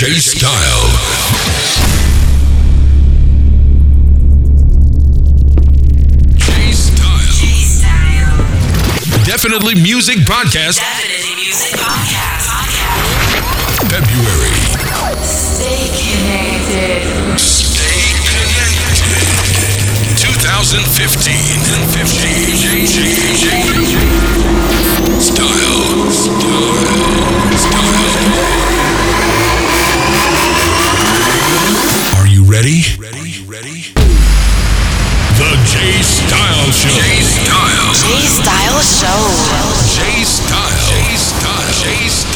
J Style. Definitely Music Podcast, Definitely Music Podcast. February. Stay connected. Stay connected. 2015 15. J, J, J, Style. Style. Ready? Ready? Ready? The J Style Show. J Style. J Style Show. J Style. J Style. J Style.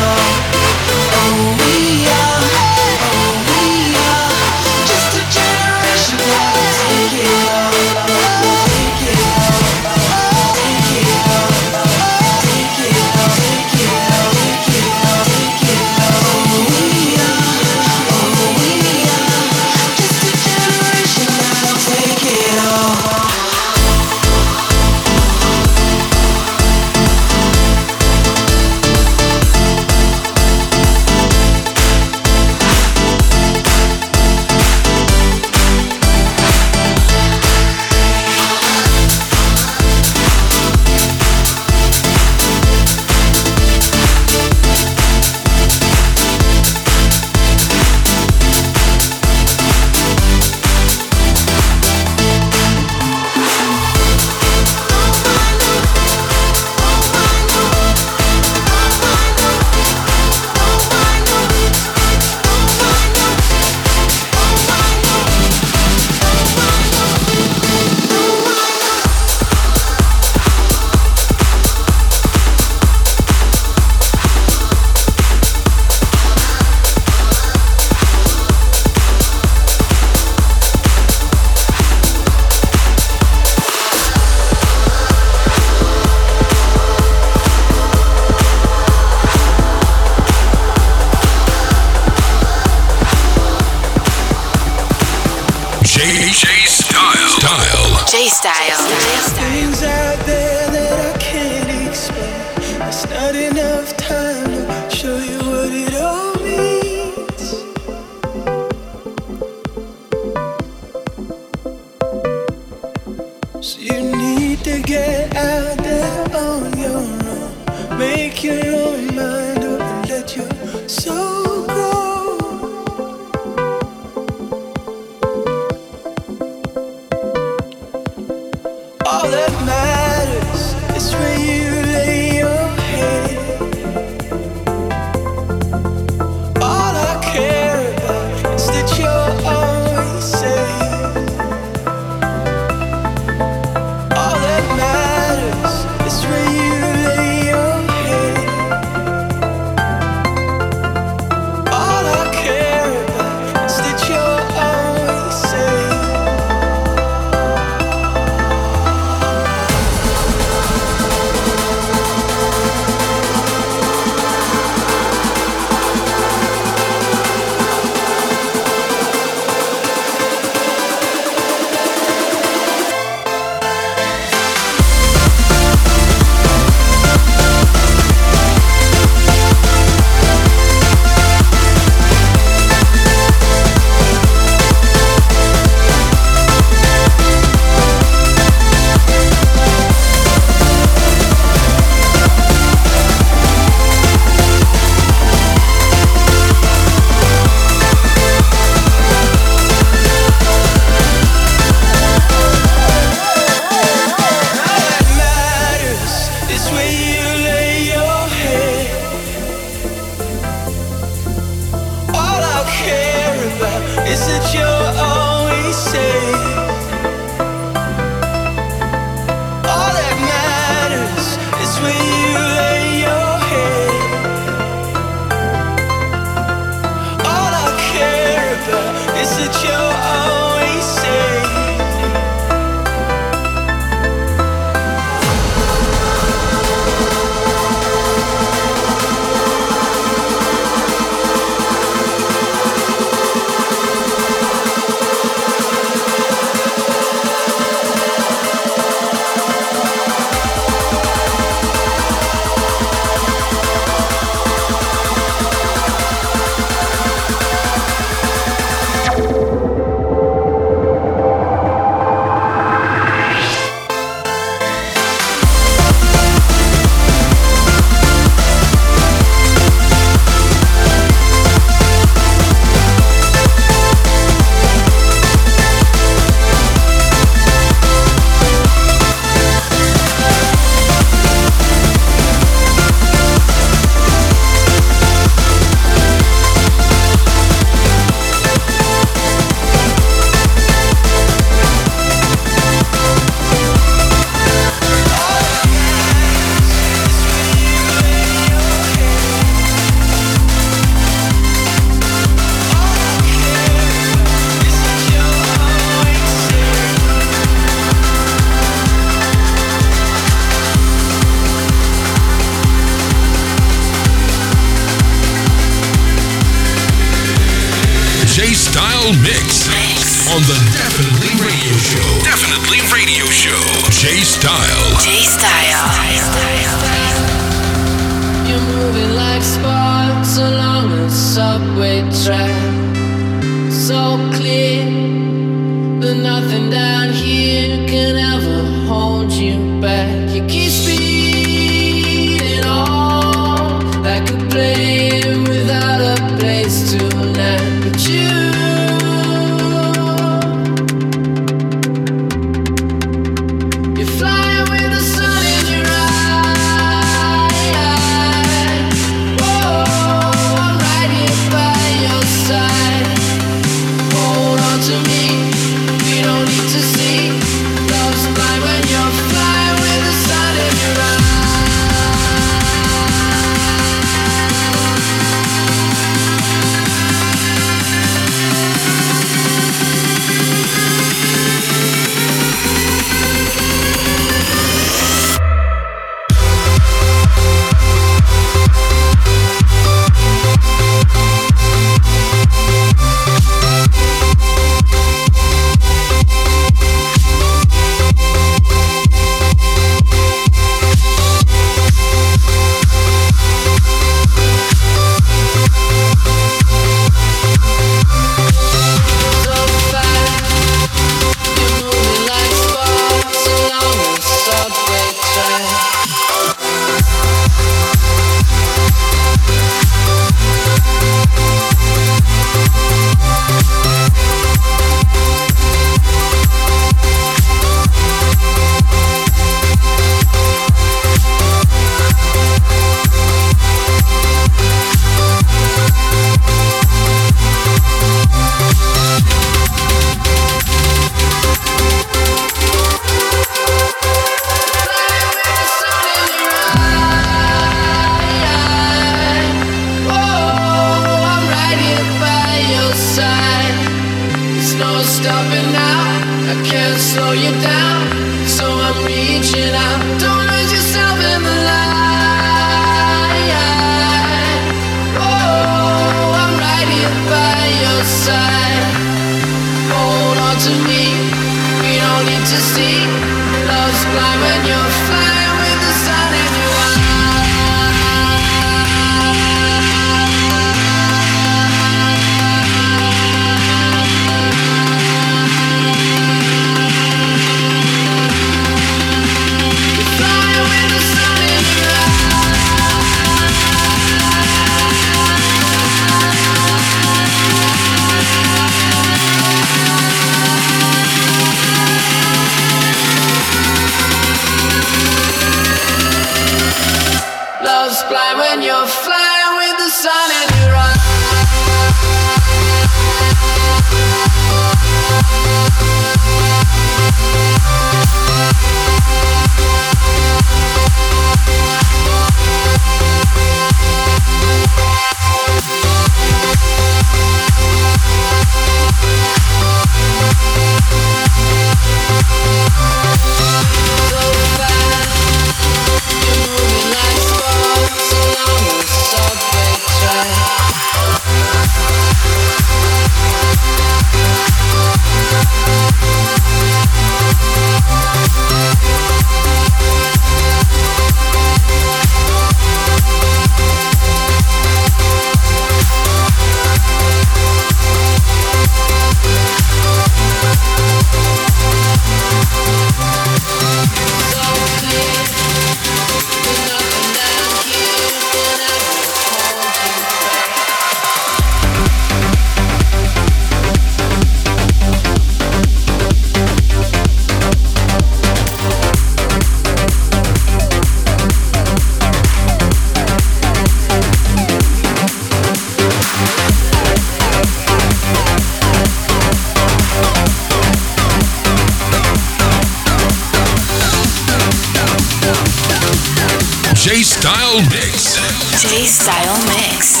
J Style Mix. J Style Mix.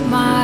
Little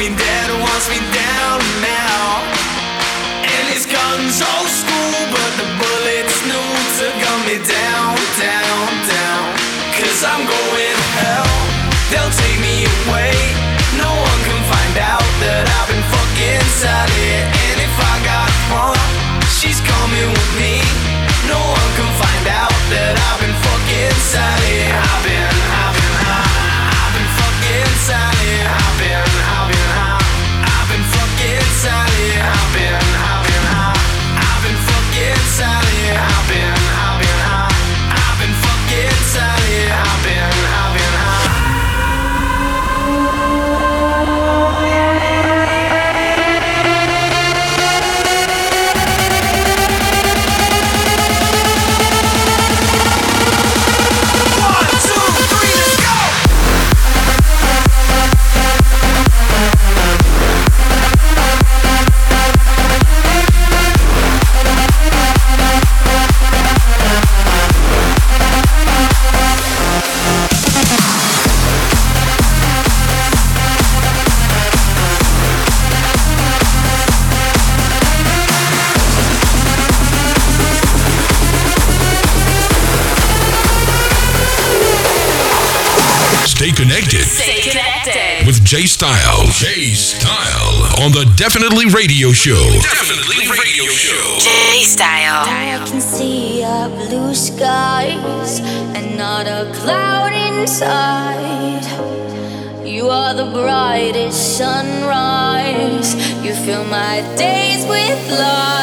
me dead wants me down now. And his gun's old school, but the bullets new to gun me down, down, down. Cause I'm going to hell, they'll take me away. No one can find out that I've been fucking inside. And if I got one, she's coming. Stay connected. Stay connected. With Jay Style. Jay Style on the Definitely Radio Show. Definitely Radio Show. Jay Style. I can see a blue skies and not a cloud inside. You are the brightest sunrise. You fill my days with light.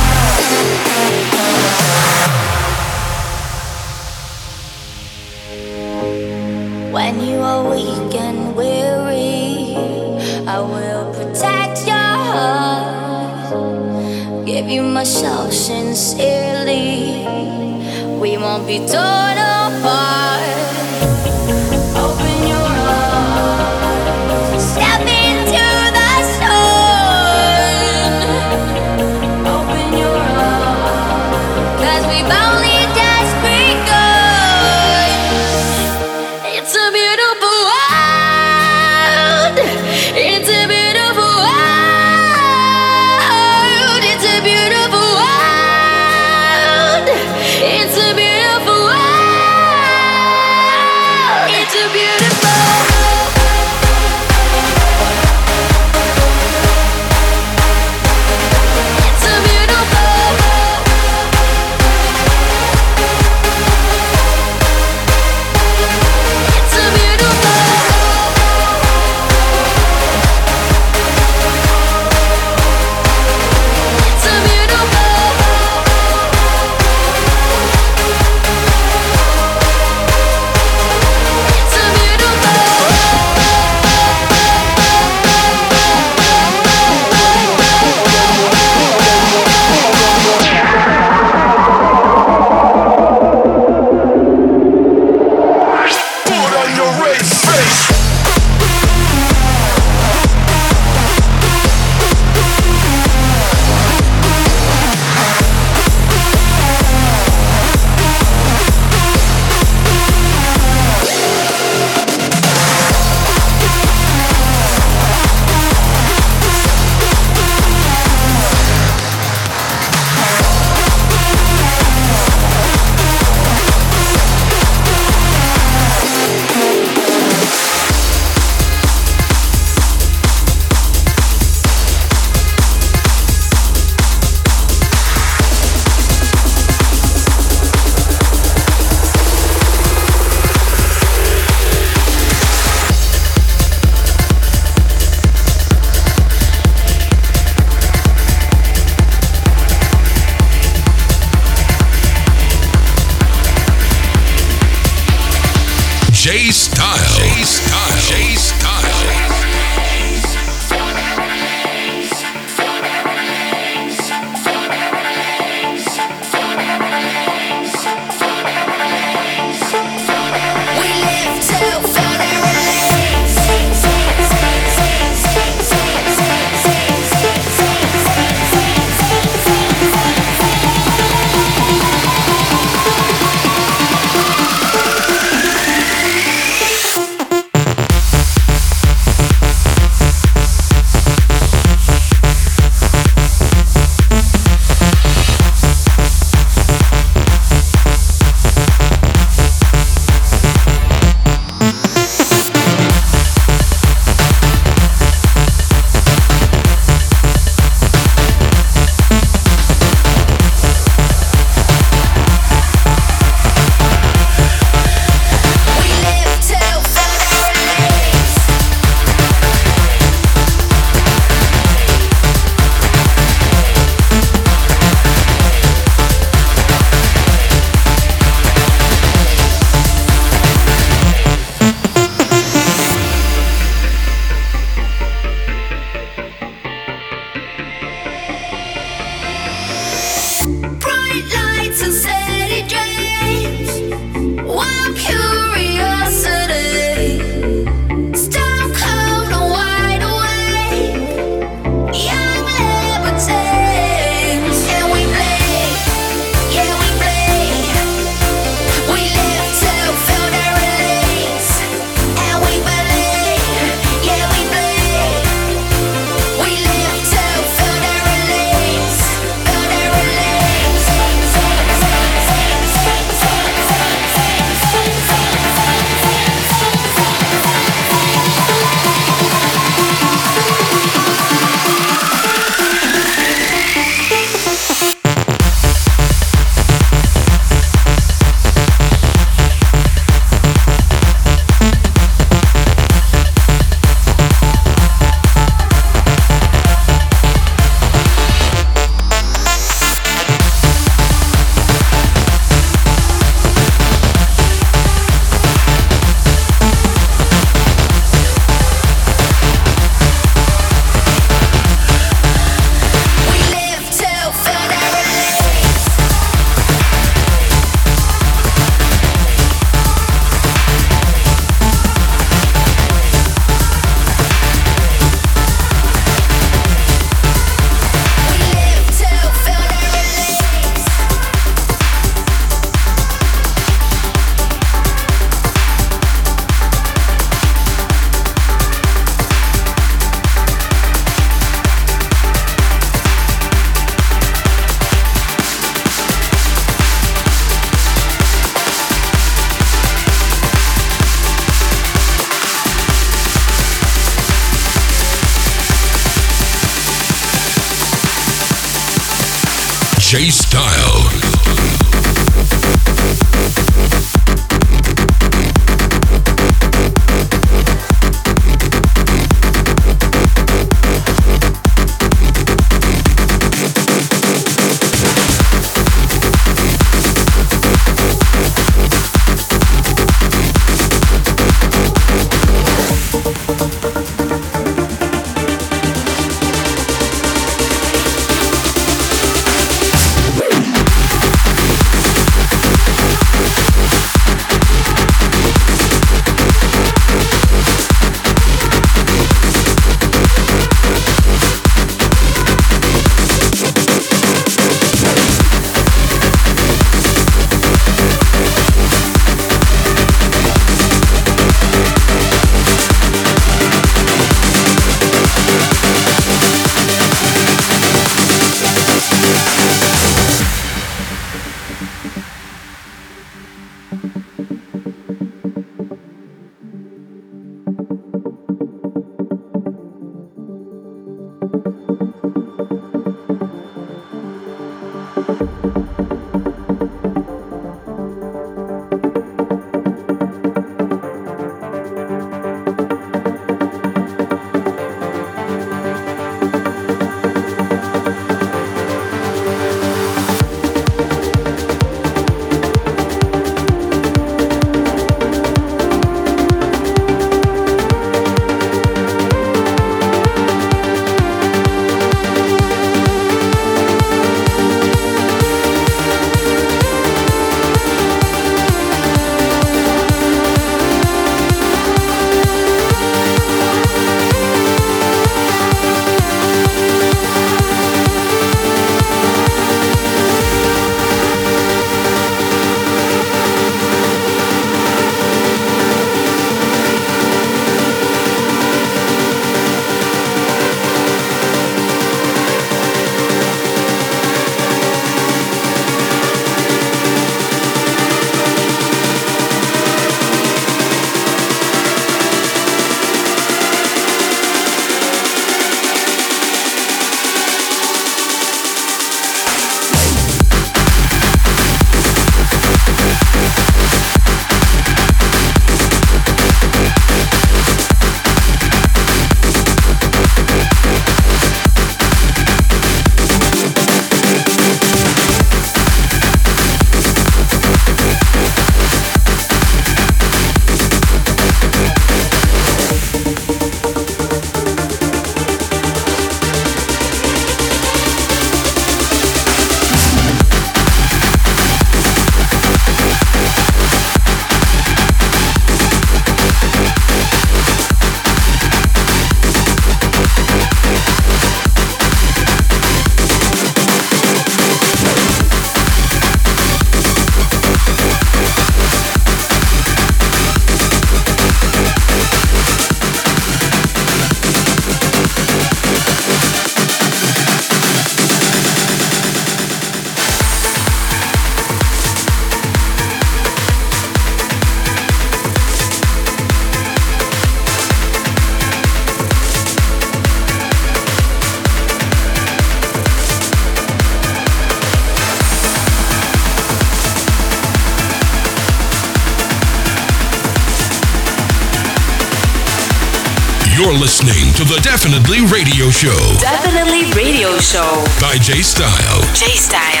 Show Definitely Radio Show. by J Style. J Style.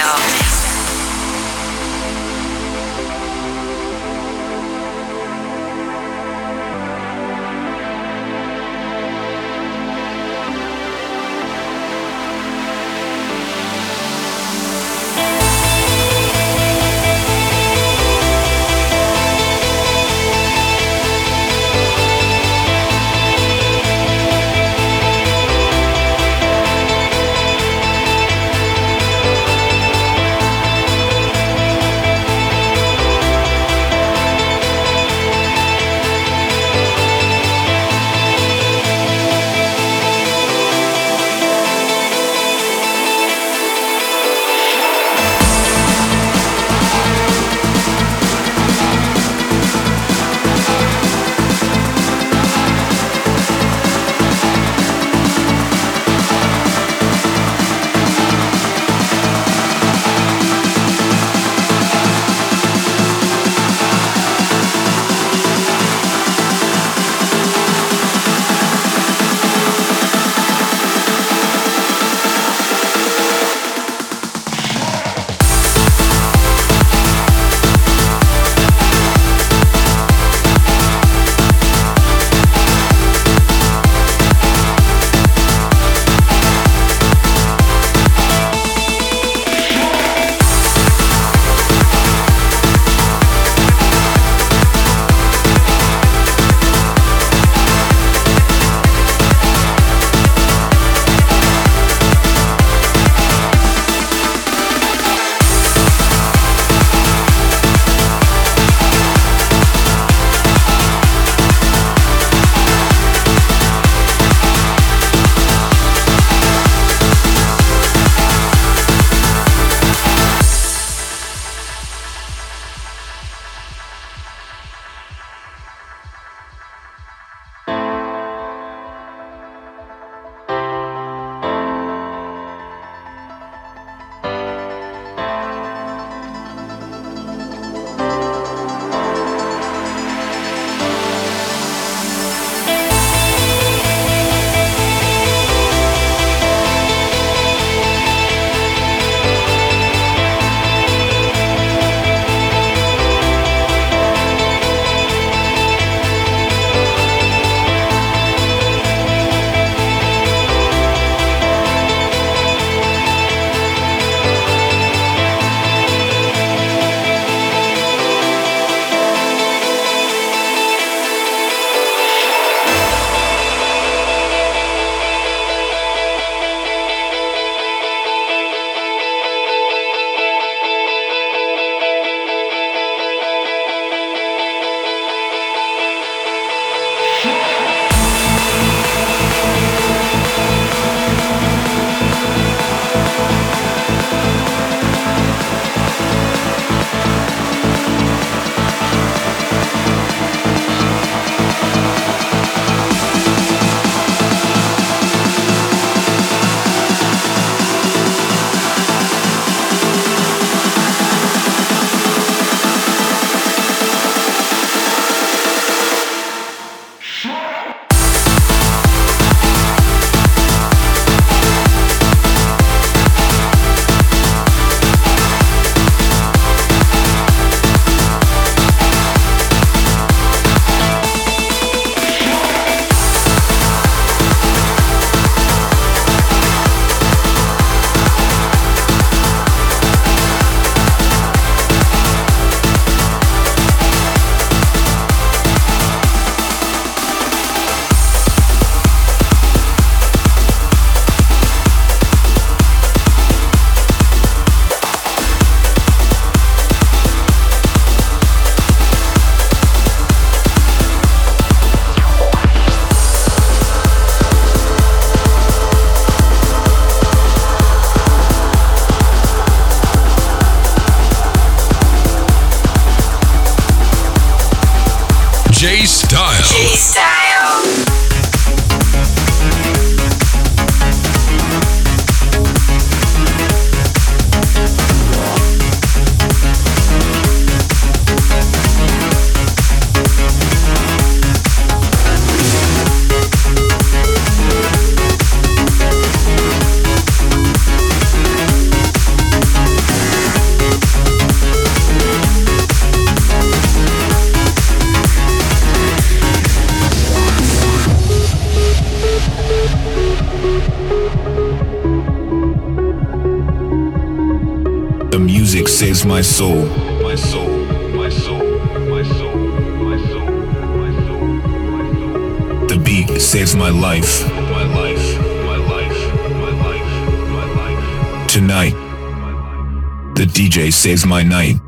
Saves my night.